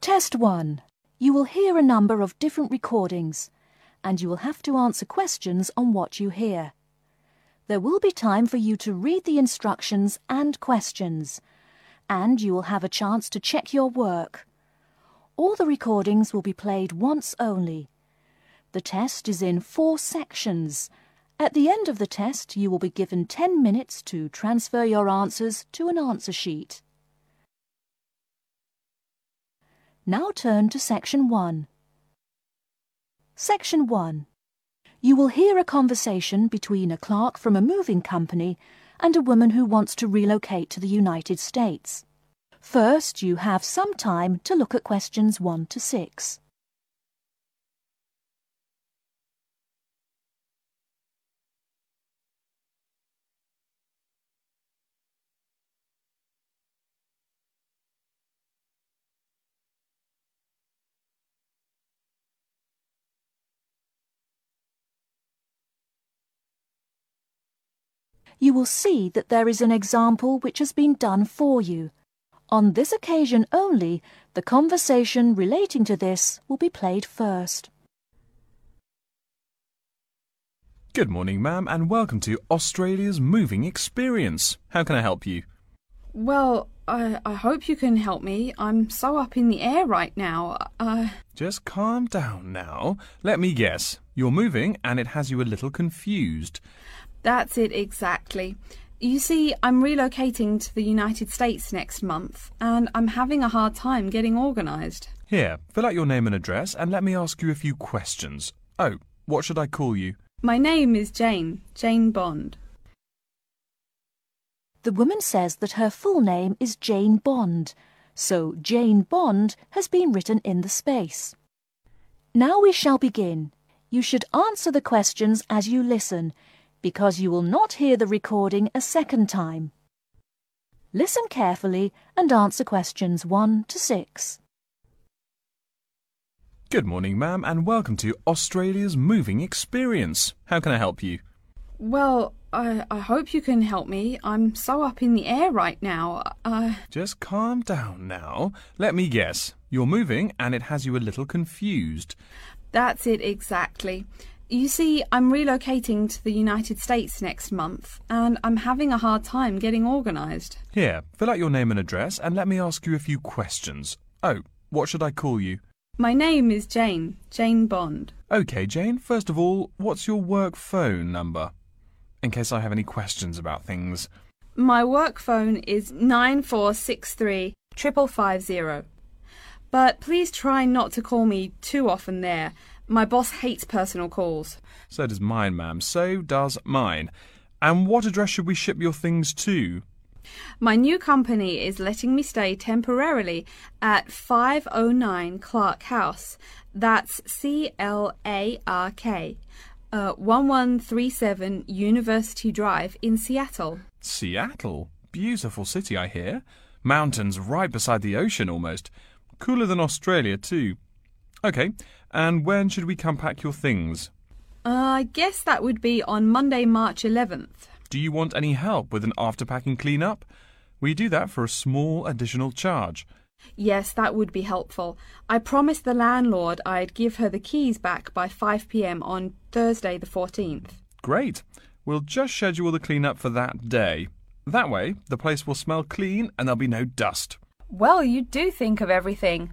Test 1. You will hear a number of different recordings and you will have to answer questions on what you hear. There will be time for you to read the instructions and questions and you will have a chance to check your work. All the recordings will be played once only. The test is in four sections. At the end of the test, you will be given 10 minutes to transfer your answers to an answer sheet. Now turn to Section 1. Section 1. You will hear a conversation between a clerk from a moving company and a woman who wants to relocate to the United States. First, you have some time to look at questions 1 to 6. You will see that there is an example which has been done for you. On this occasion only, the conversation relating to this will be played first. Good morning, ma'am, and welcome to Australia's Moving Experience. How can I help you? Well, I, I hope you can help me. I'm so up in the air right now. Uh... Just calm down now. Let me guess. You're moving and it has you a little confused. That's it exactly. You see, I'm relocating to the United States next month, and I'm having a hard time getting organised. Here, fill out your name and address, and let me ask you a few questions. Oh, what should I call you? My name is Jane, Jane Bond. The woman says that her full name is Jane Bond, so Jane Bond has been written in the space. Now we shall begin. You should answer the questions as you listen, because you will not hear the recording a second time. Listen carefully and answer questions 1 to 6. Good morning, ma'am, and welcome to Australia's Moving Experience. How can I help you? Well, I, I hope you can help me. I'm so up in the air right now. Uh... Just calm down now. Let me guess. You're moving and it has you a little confused. That's it exactly. You see, I'm relocating to the United States next month, and I'm having a hard time getting organised. Here, fill out your name and address, and let me ask you a few questions. Oh, what should I call you? My name is Jane, Jane Bond. OK, Jane, first of all, what's your work phone number? In case I have any questions about things. My work phone is 9463 5550. But please try not to call me too often there my boss hates personal calls. So does mine, ma'am. So does mine. And what address should we ship your things to? My new company is letting me stay temporarily at 509 Clark House. That's C L A R K. Uh, 1137 University Drive in Seattle. Seattle? Beautiful city, I hear. Mountains right beside the ocean almost. Cooler than Australia, too. OK, and when should we come pack your things? Uh, I guess that would be on Monday, March 11th. Do you want any help with an after packing clean-up? We do that for a small additional charge. Yes, that would be helpful. I promised the landlord I'd give her the keys back by 5 pm on Thursday the 14th. Great. We'll just schedule the clean-up for that day. That way, the place will smell clean and there'll be no dust. Well, you do think of everything.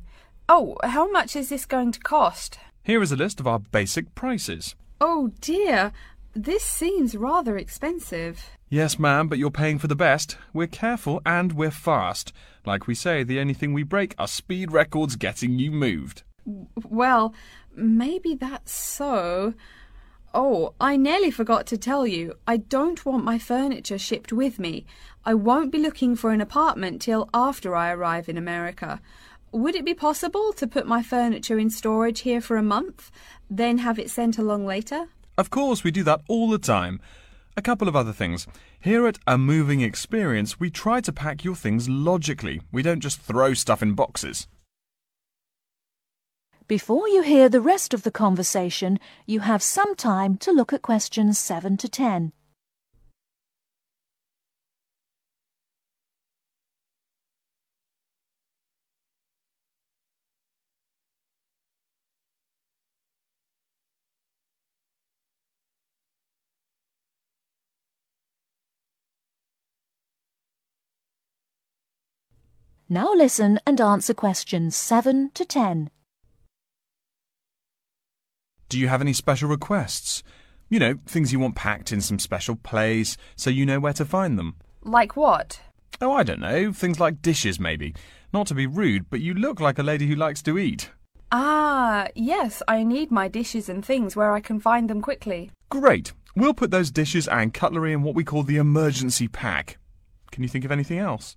Oh, how much is this going to cost? Here is a list of our basic prices. Oh dear, this seems rather expensive. Yes, ma'am, but you're paying for the best. We're careful and we're fast. Like we say, the only thing we break are speed records getting you moved. Well, maybe that's so. Oh, I nearly forgot to tell you. I don't want my furniture shipped with me. I won't be looking for an apartment till after I arrive in America. Would it be possible to put my furniture in storage here for a month, then have it sent along later? Of course, we do that all the time. A couple of other things. Here at A Moving Experience, we try to pack your things logically. We don't just throw stuff in boxes. Before you hear the rest of the conversation, you have some time to look at questions 7 to 10. Now listen and answer questions 7 to 10. Do you have any special requests? You know, things you want packed in some special place so you know where to find them. Like what? Oh, I don't know. Things like dishes, maybe. Not to be rude, but you look like a lady who likes to eat. Ah, yes, I need my dishes and things where I can find them quickly. Great. We'll put those dishes and cutlery in what we call the emergency pack. Can you think of anything else?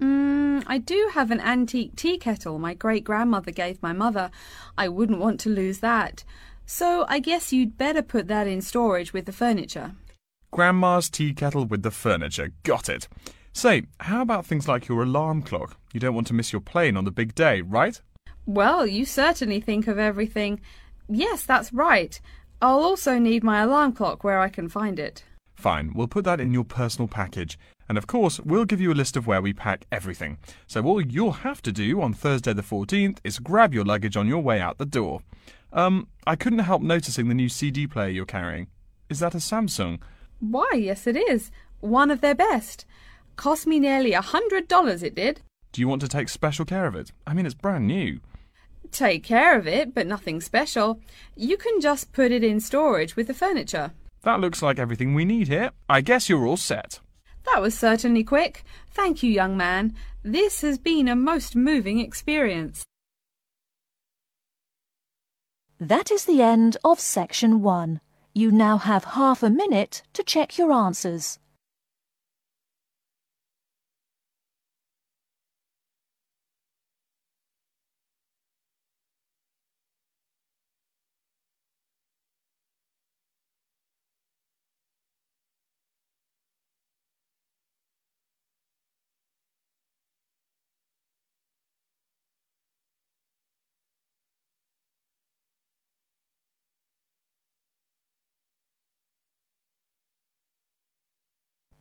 Mm, I do have an antique tea kettle my great grandmother gave my mother. I wouldn't want to lose that. So I guess you'd better put that in storage with the furniture. Grandma's tea kettle with the furniture. Got it. Say, how about things like your alarm clock? You don't want to miss your plane on the big day, right? Well, you certainly think of everything. Yes, that's right. I'll also need my alarm clock where I can find it. Fine, we'll put that in your personal package. And of course, we'll give you a list of where we pack everything. So all you'll have to do on Thursday the 14th is grab your luggage on your way out the door. Um, I couldn't help noticing the new CD player you're carrying. Is that a Samsung? Why, yes, it is. One of their best. Cost me nearly a hundred dollars, it did. Do you want to take special care of it? I mean, it's brand new. Take care of it, but nothing special. You can just put it in storage with the furniture. That looks like everything we need here. I guess you're all set. That was certainly quick. Thank you, young man. This has been a most moving experience. That is the end of section 1. You now have half a minute to check your answers.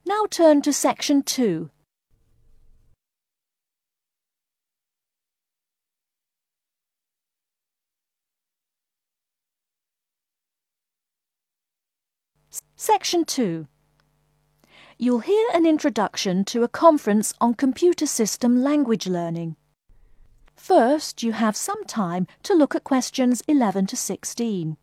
Now turn to section 2. Section 2. You'll hear an introduction to a conference on computer system language learning. First, you have some time to look at questions 11 to 16.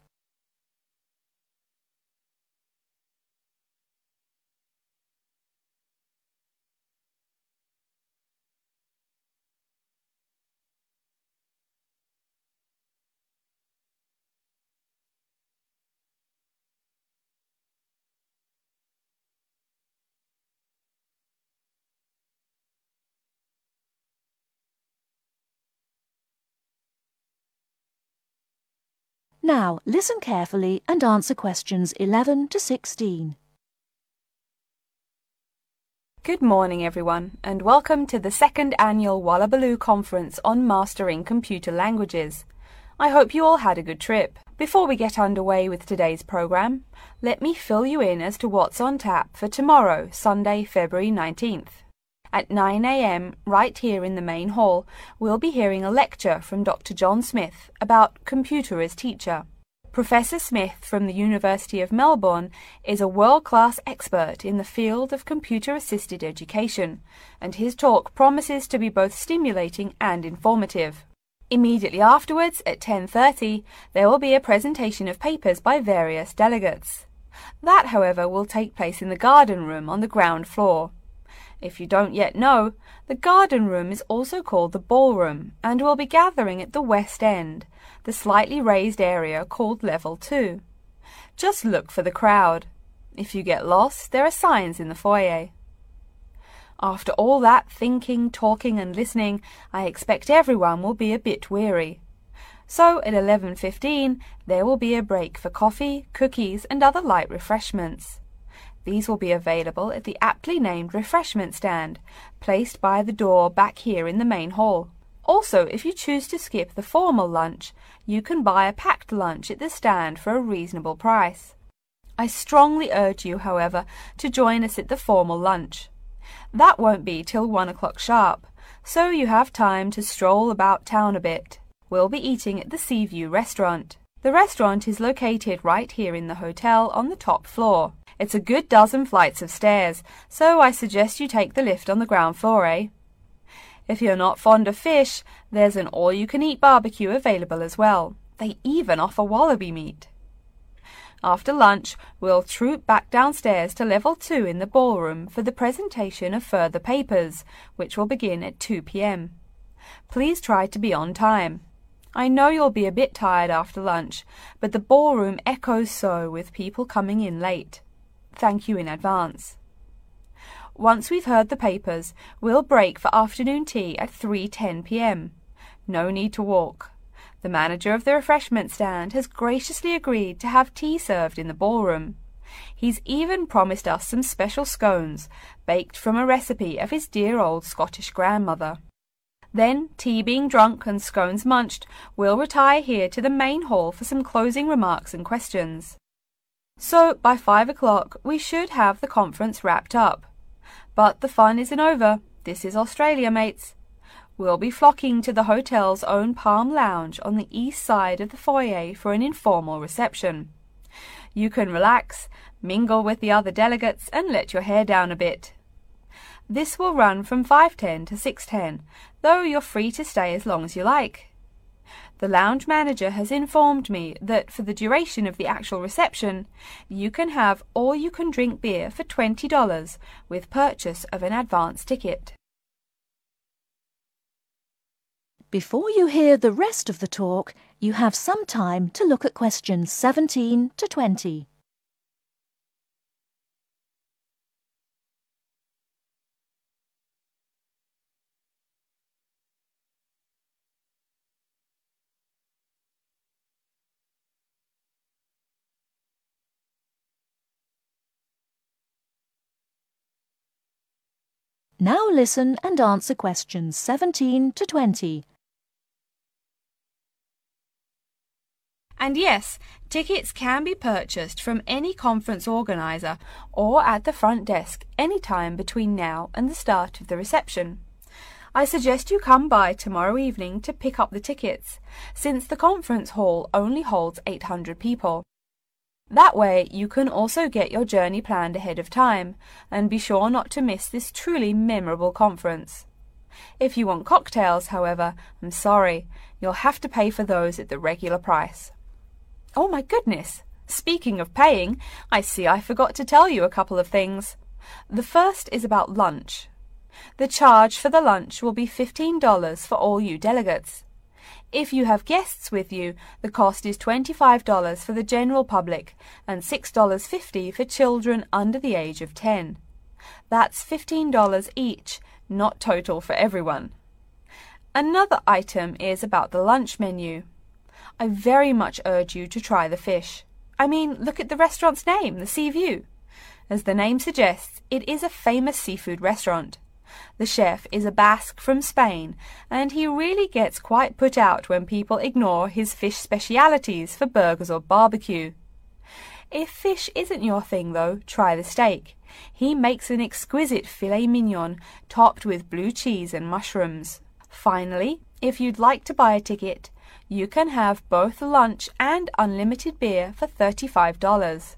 Now, listen carefully and answer questions 11 to 16. Good morning, everyone, and welcome to the second annual Wallabaloo Conference on Mastering Computer Languages. I hope you all had a good trip. Before we get underway with today's program, let me fill you in as to what's on tap for tomorrow, Sunday, February 19th. At 9am, right here in the main hall, we'll be hearing a lecture from Dr. John Smith about computer as teacher. Professor Smith from the University of Melbourne is a world class expert in the field of computer assisted education, and his talk promises to be both stimulating and informative. Immediately afterwards, at 10:30, there will be a presentation of papers by various delegates. That, however, will take place in the garden room on the ground floor. If you don't yet know, the garden room is also called the ballroom and we'll be gathering at the west end, the slightly raised area called level 2. Just look for the crowd. If you get lost, there are signs in the foyer. After all that thinking, talking and listening, I expect everyone will be a bit weary. So at 11:15 there will be a break for coffee, cookies and other light refreshments. These will be available at the aptly named refreshment stand, placed by the door back here in the main hall. Also, if you choose to skip the formal lunch, you can buy a packed lunch at the stand for a reasonable price. I strongly urge you, however, to join us at the formal lunch. That won't be till one o'clock sharp, so you have time to stroll about town a bit. We'll be eating at the Seaview restaurant. The restaurant is located right here in the hotel on the top floor. It's a good dozen flights of stairs, so I suggest you take the lift on the ground floor, eh? If you're not fond of fish, there's an all you can eat barbecue available as well. They even offer wallaby meat. After lunch, we'll troop back downstairs to level 2 in the ballroom for the presentation of further papers, which will begin at 2 p.m. Please try to be on time. I know you'll be a bit tired after lunch, but the ballroom echoes so with people coming in late. Thank you in advance. Once we've heard the papers, we'll break for afternoon tea at 3:10 p.m. No need to walk. The manager of the refreshment stand has graciously agreed to have tea served in the ballroom. He's even promised us some special scones, baked from a recipe of his dear old Scottish grandmother. Then, tea being drunk and scones munched, we'll retire here to the main hall for some closing remarks and questions. So, by five o'clock, we should have the conference wrapped up. But the fun isn't over. This is Australia, mates. We'll be flocking to the hotel's own Palm Lounge on the east side of the foyer for an informal reception. You can relax, mingle with the other delegates, and let your hair down a bit. This will run from 5:10 to 6:10, though you're free to stay as long as you like. The lounge manager has informed me that for the duration of the actual reception, you can have all you can drink beer for $20 with purchase of an advance ticket. Before you hear the rest of the talk, you have some time to look at questions 17 to 20. Now listen and answer questions 17 to 20. And yes, tickets can be purchased from any conference organiser or at the front desk any time between now and the start of the reception. I suggest you come by tomorrow evening to pick up the tickets, since the conference hall only holds 800 people. That way, you can also get your journey planned ahead of time and be sure not to miss this truly memorable conference. If you want cocktails, however, I'm sorry, you'll have to pay for those at the regular price. Oh my goodness! Speaking of paying, I see I forgot to tell you a couple of things. The first is about lunch. The charge for the lunch will be $15 for all you delegates. If you have guests with you, the cost is $25 for the general public and $6.50 for children under the age of 10. That's $15 each, not total for everyone. Another item is about the lunch menu. I very much urge you to try the fish. I mean, look at the restaurant's name, the Sea View. As the name suggests, it is a famous seafood restaurant. The chef is a Basque from Spain, and he really gets quite put out when people ignore his fish specialities for burgers or barbecue. If fish isn't your thing, though, try the steak. He makes an exquisite filet mignon topped with blue cheese and mushrooms. Finally, if you'd like to buy a ticket, you can have both lunch and unlimited beer for $35.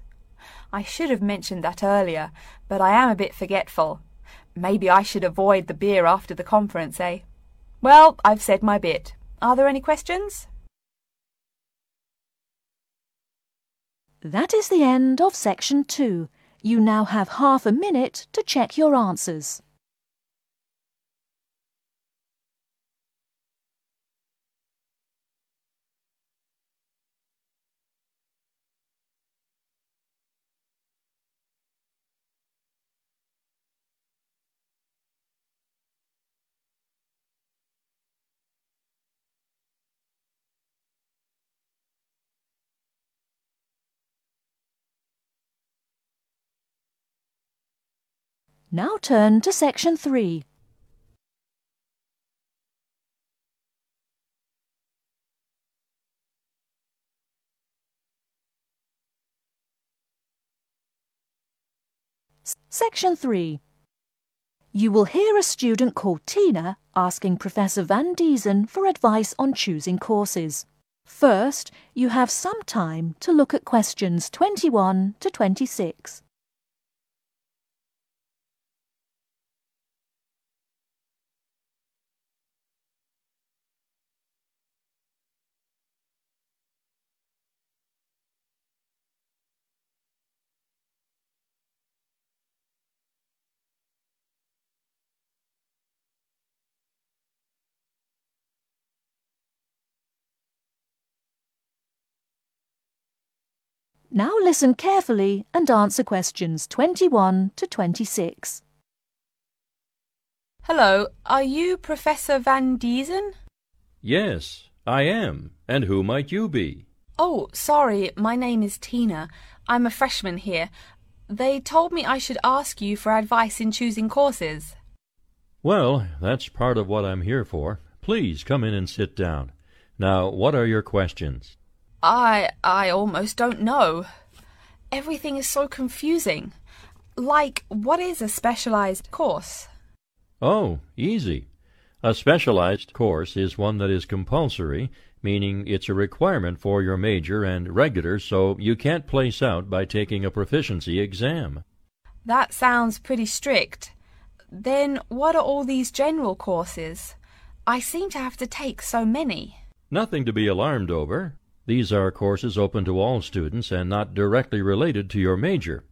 I should have mentioned that earlier, but I am a bit forgetful. Maybe I should avoid the beer after the conference, eh? Well, I've said my bit. Are there any questions? That is the end of section 2. You now have half a minute to check your answers. Now turn to section 3. Section 3. You will hear a student called Tina asking Professor Van Diesen for advice on choosing courses. First, you have some time to look at questions 21 to 26. Now listen carefully and answer questions 21 to 26. Hello, are you Professor Van Diesen? Yes, I am. And who might you be? Oh, sorry, my name is Tina. I'm a freshman here. They told me I should ask you for advice in choosing courses. Well, that's part of what I'm here for. Please come in and sit down. Now, what are your questions? I I almost don't know. Everything is so confusing. Like, what is a specialized course? Oh, easy. A specialized course is one that is compulsory, meaning it's a requirement for your major and regular, so you can't place out by taking a proficiency exam. That sounds pretty strict. Then what are all these general courses? I seem to have to take so many. Nothing to be alarmed over. These are courses open to all students and not directly related to your major.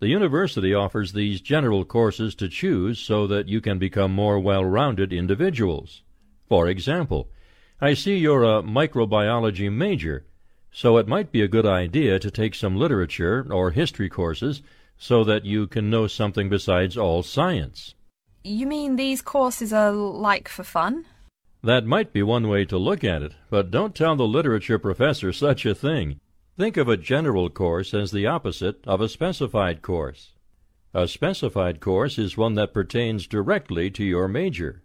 The university offers these general courses to choose so that you can become more well-rounded individuals. For example, I see you're a microbiology major, so it might be a good idea to take some literature or history courses so that you can know something besides all science. You mean these courses are like for fun? That might be one way to look at it, but don't tell the literature professor such a thing. Think of a general course as the opposite of a specified course. A specified course is one that pertains directly to your major.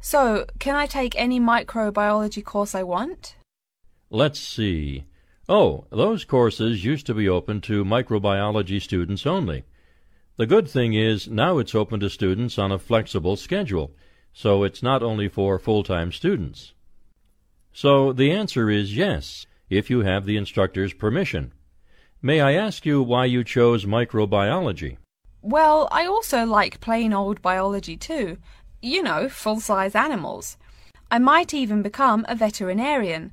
So, can I take any microbiology course I want? Let's see. Oh, those courses used to be open to microbiology students only. The good thing is now it's open to students on a flexible schedule, so it's not only for full-time students. So the answer is yes, if you have the instructor's permission. May I ask you why you chose microbiology? Well, I also like plain old biology too. You know, full-size animals. I might even become a veterinarian.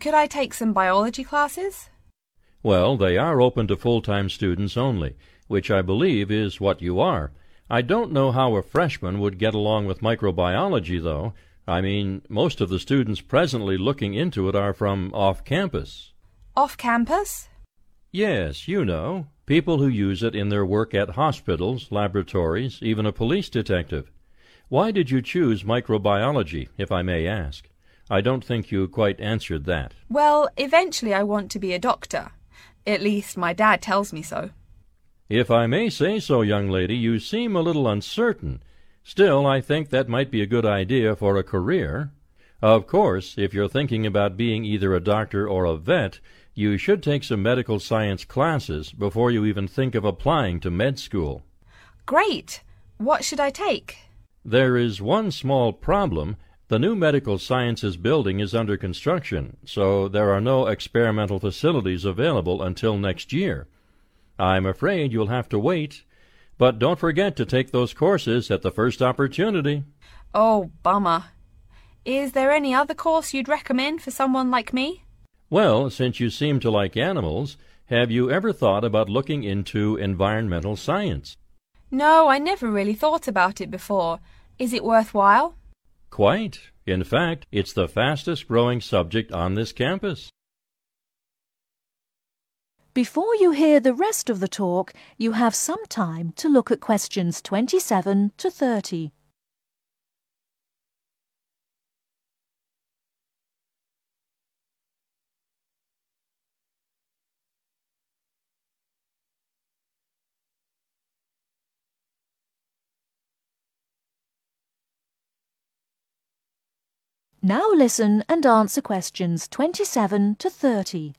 Could I take some biology classes? Well, they are open to full-time students only, which I believe is what you are. I don't know how a freshman would get along with microbiology, though. I mean, most of the students presently looking into it are from off campus. Off campus? Yes, you know, people who use it in their work at hospitals, laboratories, even a police detective. Why did you choose microbiology, if I may ask? I don't think you quite answered that. Well, eventually I want to be a doctor. At least my dad tells me so. If I may say so, young lady, you seem a little uncertain. Still, I think that might be a good idea for a career. Of course, if you're thinking about being either a doctor or a vet, you should take some medical science classes before you even think of applying to med school. Great! What should I take? There is one small problem. The new medical sciences building is under construction, so there are no experimental facilities available until next year. I'm afraid you'll have to wait, but don't forget to take those courses at the first opportunity. Oh, bummer. Is there any other course you'd recommend for someone like me? Well, since you seem to like animals, have you ever thought about looking into environmental science? No, I never really thought about it before. Is it worthwhile? Quite. In fact, it's the fastest growing subject on this campus. Before you hear the rest of the talk, you have some time to look at questions 27 to 30. Now listen and answer questions 27 to 30.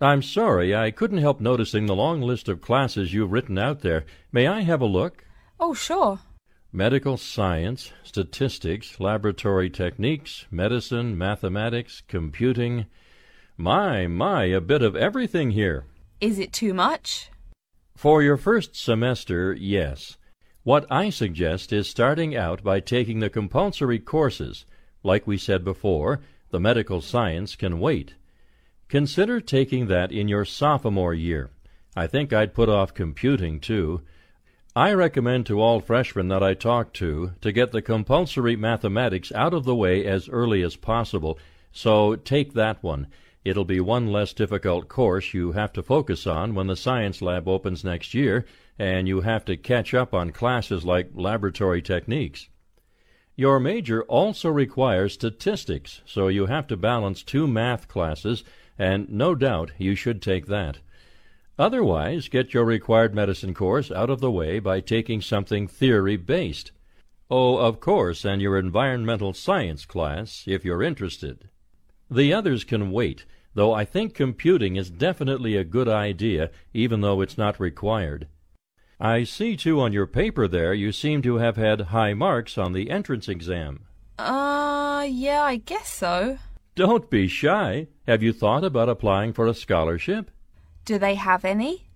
I'm sorry, I couldn't help noticing the long list of classes you've written out there. May I have a look? Oh, sure. Medical science, statistics, laboratory techniques, medicine, mathematics, computing. My, my, a bit of everything here. Is it too much? For your first semester, yes. What I suggest is starting out by taking the compulsory courses. Like we said before, the medical science can wait. Consider taking that in your sophomore year. I think I'd put off computing, too. I recommend to all freshmen that I talk to to get the compulsory mathematics out of the way as early as possible, so take that one. It'll be one less difficult course you have to focus on when the science lab opens next year and you have to catch up on classes like laboratory techniques. Your major also requires statistics, so you have to balance two math classes, and no doubt you should take that. Otherwise, get your required medicine course out of the way by taking something theory based. Oh, of course, and your environmental science class, if you're interested. The others can wait, though I think computing is definitely a good idea, even though it's not required. I see, too, on your paper there you seem to have had high marks on the entrance exam. Uh, yeah, I guess so. Don't be shy. Have you thought about applying for a scholarship? Do they have any?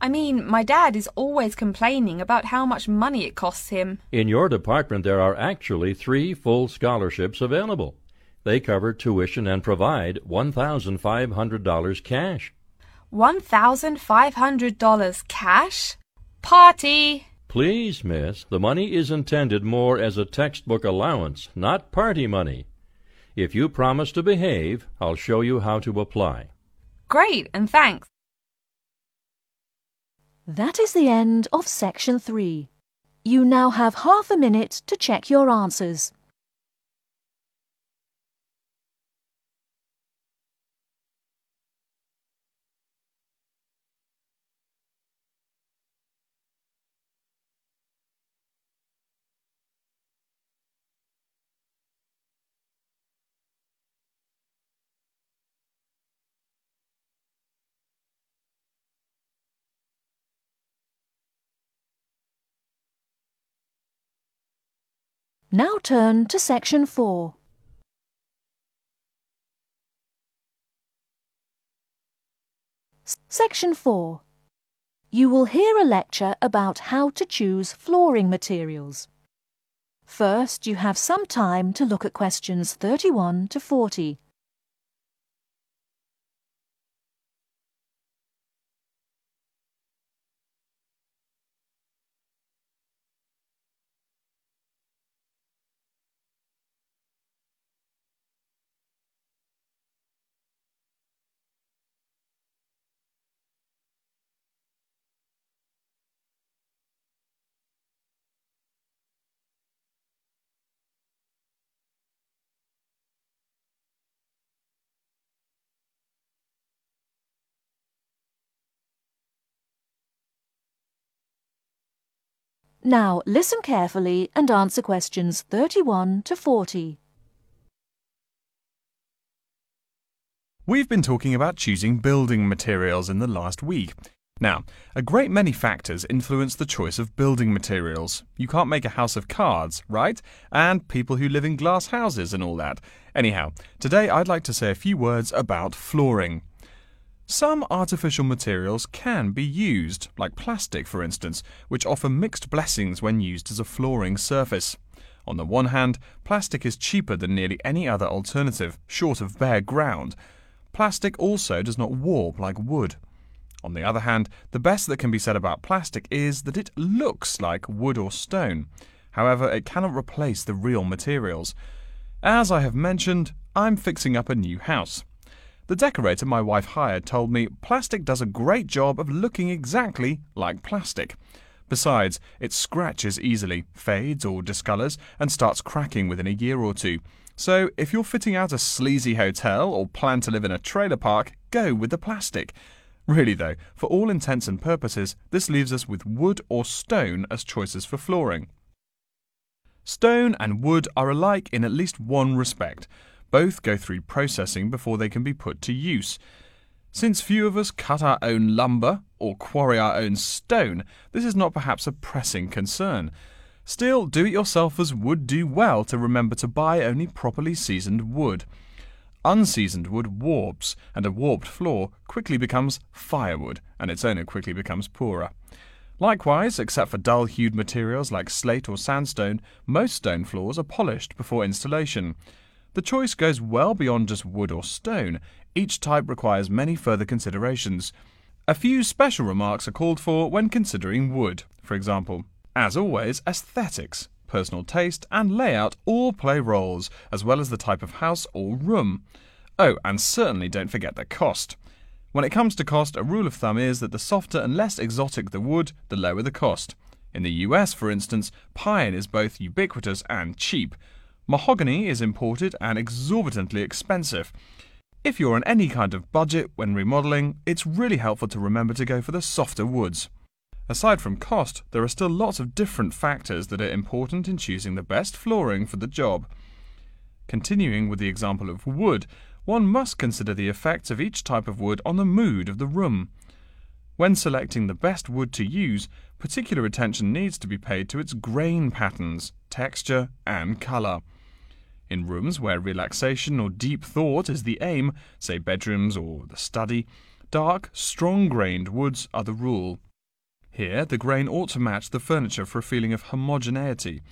I mean, my dad is always complaining about how much money it costs him. In your department, there are actually three full scholarships available. They cover tuition and provide $1,500 cash. $1,500 cash? Party! Please, miss, the money is intended more as a textbook allowance, not party money. If you promise to behave, I'll show you how to apply. Great, and thanks. That is the end of section 3. You now have half a minute to check your answers. Now turn to section 4. S- Section 4. You will hear a lecture about how to choose flooring materials. First, you have some time to look at questions 31 to 40. Now listen carefully and answer questions 31 to 40. We've been talking about choosing building materials in the last week. Now, a great many factors influence the choice of building materials. You can't make a house of cards, right? And people who live in glass houses and all that. Anyhow, today I'd like to say a few words about flooring. Some artificial materials can be used, like plastic for instance, which offer mixed blessings when used as a flooring surface. On the one hand, plastic is cheaper than nearly any other alternative, short of bare ground. Plastic also does not warp like wood. On the other hand, the best that can be said about plastic is that it looks like wood or stone. However, it cannot replace the real materials. As I have mentioned, I'm fixing up a new house. The decorator my wife hired told me plastic does a great job of looking exactly like plastic. Besides, it scratches easily, fades or discolors, and starts cracking within a year or two. So, if you're fitting out a sleazy hotel or plan to live in a trailer park, go with the plastic. Really, though, for all intents and purposes, this leaves us with wood or stone as choices for flooring. Stone and wood are alike in at least one respect. Both go through processing before they can be put to use. Since few of us cut our own lumber or quarry our own stone, this is not perhaps a pressing concern. Still, do it yourselfers would do well to remember to buy only properly seasoned wood. Unseasoned wood warps, and a warped floor quickly becomes firewood, and its owner quickly becomes poorer. Likewise, except for dull hued materials like slate or sandstone, most stone floors are polished before installation. The choice goes well beyond just wood or stone. Each type requires many further considerations. A few special remarks are called for when considering wood. For example, as always, aesthetics, personal taste, and layout all play roles, as well as the type of house or room. Oh, and certainly don't forget the cost. When it comes to cost, a rule of thumb is that the softer and less exotic the wood, the lower the cost. In the US, for instance, pine is both ubiquitous and cheap. Mahogany is imported and exorbitantly expensive. If you're on any kind of budget when remodeling, it's really helpful to remember to go for the softer woods. Aside from cost, there are still lots of different factors that are important in choosing the best flooring for the job. Continuing with the example of wood, one must consider the effects of each type of wood on the mood of the room. When selecting the best wood to use, particular attention needs to be paid to its grain patterns, texture, and colour. In rooms where relaxation or deep thought is the aim, say bedrooms or the study, dark, strong grained woods are the rule. Here, the grain ought to match the furniture for a feeling of homogeneity.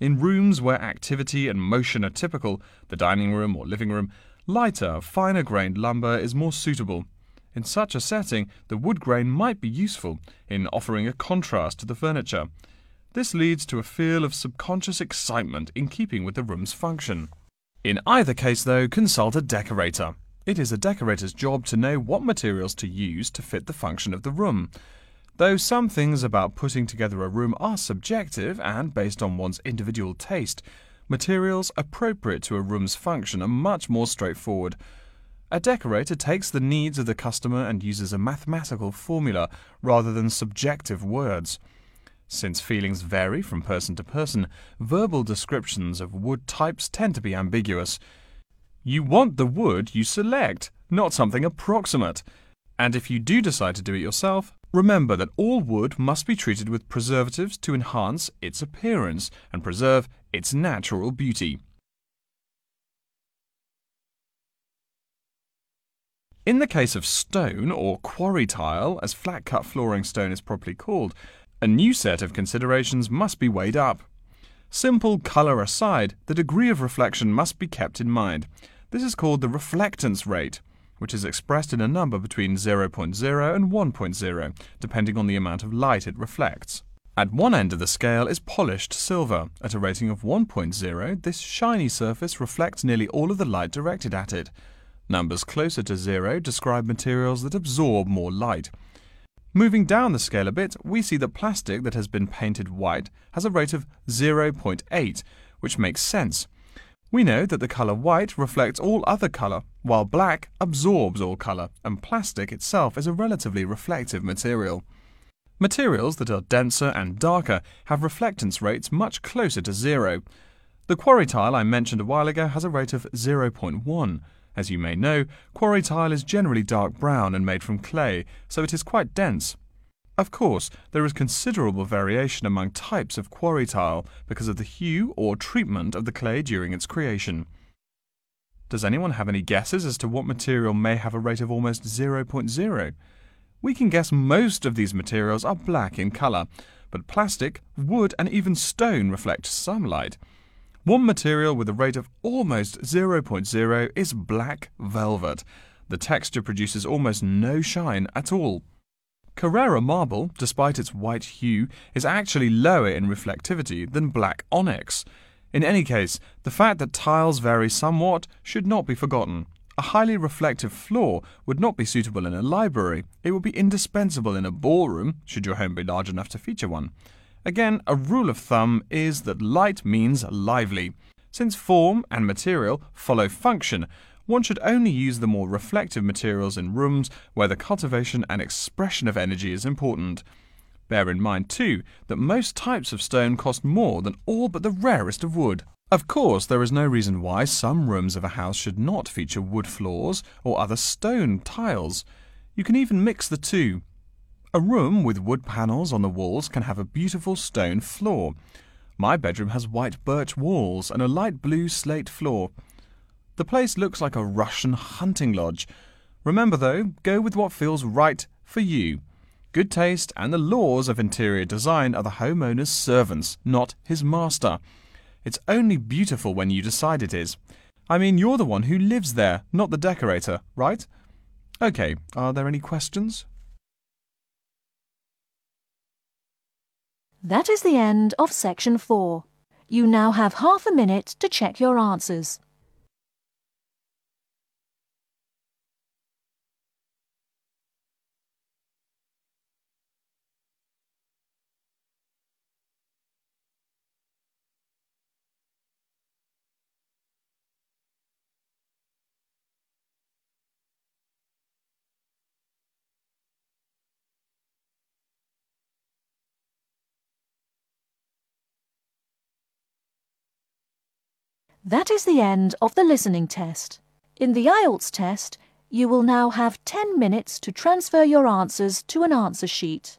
In rooms where activity and motion are typical, the dining room or living room, lighter, finer grained lumber is more suitable. In such a setting, the wood grain might be useful in offering a contrast to the furniture. This leads to a feel of subconscious excitement in keeping with the room's function. In either case, though, consult a decorator. It is a decorator's job to know what materials to use to fit the function of the room. Though some things about putting together a room are subjective and based on one's individual taste, materials appropriate to a room's function are much more straightforward. A decorator takes the needs of the customer and uses a mathematical formula rather than subjective words. Since feelings vary from person to person, verbal descriptions of wood types tend to be ambiguous. You want the wood you select, not something approximate. And if you do decide to do it yourself, Remember that all wood must be treated with preservatives to enhance its appearance and preserve its natural beauty. In the case of stone, or quarry tile, as flat cut flooring stone is properly called, a new set of considerations must be weighed up. Simple colour aside, the degree of reflection must be kept in mind. This is called the reflectance rate which is expressed in a number between 0.0 and 1.0, depending on the amount of light it reflects. At one end of the scale is polished silver. At a rating of 1.0, this shiny surface reflects nearly all of the light directed at it. Numbers closer to zero describe materials that absorb more light. Moving down the scale a bit, we see that plastic that has been painted white has a rate of 0.8, which makes sense. We know that the colour white reflects all other colour, while black absorbs all colour, and plastic itself is a relatively reflective material. Materials that are denser and darker have reflectance rates much closer to zero. The quarry tile I mentioned a while ago has a rate of 0.1. As you may know, quarry tile is generally dark brown and made from clay, so it is quite dense. Of course, there is considerable variation among types of quarry tile because of the hue or treatment of the clay during its creation. Does anyone have any guesses as to what material may have a rate of almost 0.0? We can guess most of these materials are black in colour, but plastic, wood, and even stone reflect some light. One material with a rate of almost 0.0 is black velvet. The texture produces almost no shine at all. Carrara marble, despite its white hue, is actually lower in reflectivity than black onyx. In any case, the fact that tiles vary somewhat should not be forgotten. A highly reflective floor would not be suitable in a library. It would be indispensable in a ballroom, should your home be large enough to feature one. Again, a rule of thumb is that light means lively. Since form and material follow function, one should only use the more reflective materials in rooms where the cultivation and expression of energy is important. Bear in mind, too, that most types of stone cost more than all but the rarest of wood. Of course, there is no reason why some rooms of a house should not feature wood floors or other stone tiles. You can even mix the two. A room with wood panels on the walls can have a beautiful stone floor. My bedroom has white birch walls and a light blue slate floor. The place looks like a Russian hunting lodge. Remember, though, go with what feels right for you. Good taste and the laws of interior design are the homeowner's servants, not his master. It's only beautiful when you decide it is. I mean, you're the one who lives there, not the decorator, right? Okay, are there any questions? That is the end of section 4. You now have half a minute to check your answers. That is the end of the listening test. In the IELTS test, you will now have 10 minutes to transfer your answers to an answer sheet.